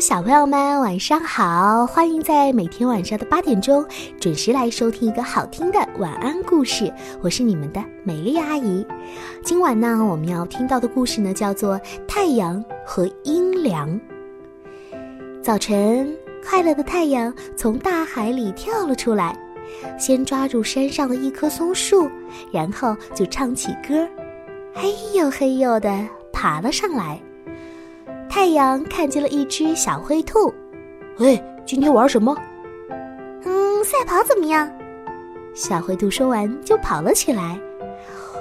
小朋友们，晚上好！欢迎在每天晚上的八点钟准时来收听一个好听的晚安故事。我是你们的美丽阿姨。今晚呢，我们要听到的故事呢，叫做《太阳和阴凉》。早晨，快乐的太阳从大海里跳了出来，先抓住山上的一棵松树，然后就唱起歌，嘿呦嘿呦的爬了上来。太阳看见了一只小灰兔，哎，今天玩什么？嗯，赛跑怎么样？小灰兔说完就跑了起来。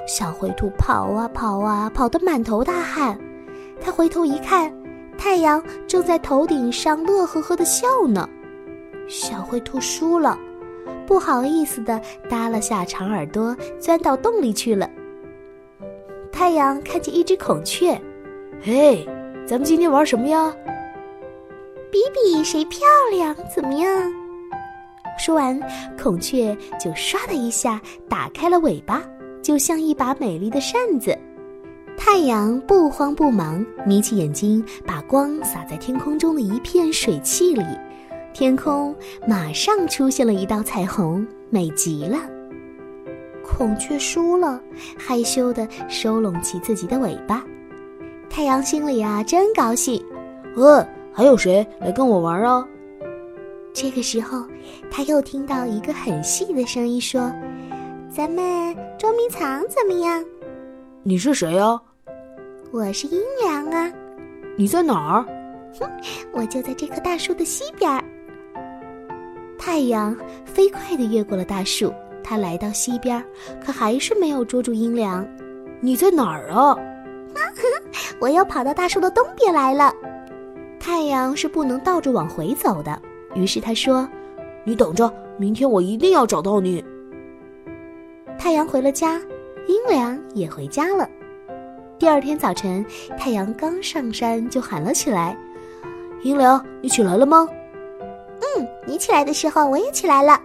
小灰兔跑啊跑啊，跑得满头大汗。他回头一看，太阳正在头顶上乐呵呵地笑呢。小灰兔输了，不好意思地耷了下长耳朵，钻到洞里去了。太阳看见一只孔雀，嘿。咱们今天玩什么呀？比比谁漂亮，怎么样？说完，孔雀就唰的一下打开了尾巴，就像一把美丽的扇子。太阳不慌不忙，眯起眼睛，把光洒在天空中的一片水汽里，天空马上出现了一道彩虹，美极了。孔雀输了，害羞的收拢起自己的尾巴。太阳心里啊真高兴，呃，还有谁来跟我玩啊？这个时候，他又听到一个很细的声音说：“咱们捉迷藏怎么样？”你是谁呀？我是阴凉啊。你在哪儿？哼，我就在这棵大树的西边。太阳飞快地越过了大树，它来到西边，可还是没有捉住阴凉。你在哪儿啊？我又跑到大树的东边来了。太阳是不能倒着往回走的，于是他说：“你等着，明天我一定要找到你。”太阳回了家，阴凉也回家了。第二天早晨，太阳刚上山就喊了起来：“阴凉，你起来了吗？”“嗯，你起来的时候我也起来了，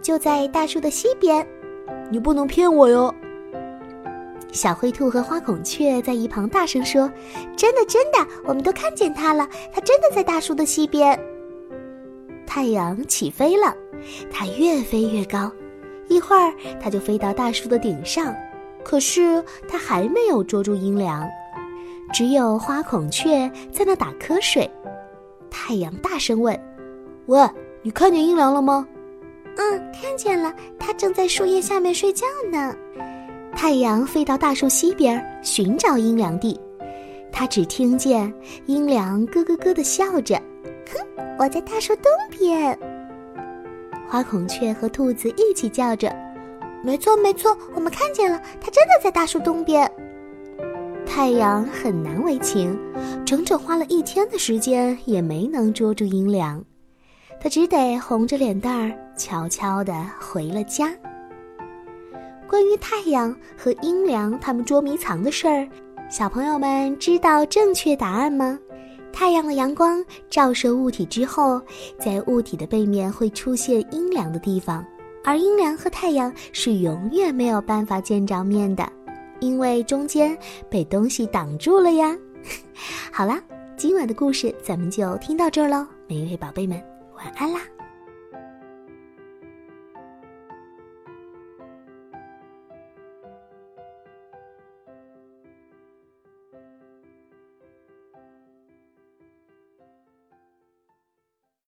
就在大树的西边。”“你不能骗我哟。”小灰兔和花孔雀在一旁大声说：“真的，真的，我们都看见它了，它真的在大树的西边。”太阳起飞了，它越飞越高，一会儿它就飞到大树的顶上，可是它还没有捉住阴凉，只有花孔雀在那打瞌睡。太阳大声问：“喂，你看见阴凉了吗？”“嗯，看见了，它正在树叶下面睡觉呢。”太阳飞到大树西边寻找阴凉地，他只听见阴凉咯咯咯的笑着：“哼，我在大树东边。”花孔雀和兔子一起叫着：“没错，没错，我们看见了，它真的在大树东边。”太阳很难为情，整整花了一天的时间也没能捉住阴凉，他只得红着脸蛋儿悄悄地回了家。关于太阳和阴凉他们捉迷藏的事儿，小朋友们知道正确答案吗？太阳的阳光照射物体之后，在物体的背面会出现阴凉的地方，而阴凉和太阳是永远没有办法见着面的，因为中间被东西挡住了呀。好啦，今晚的故事咱们就听到这儿喽，每位宝贝们晚安啦。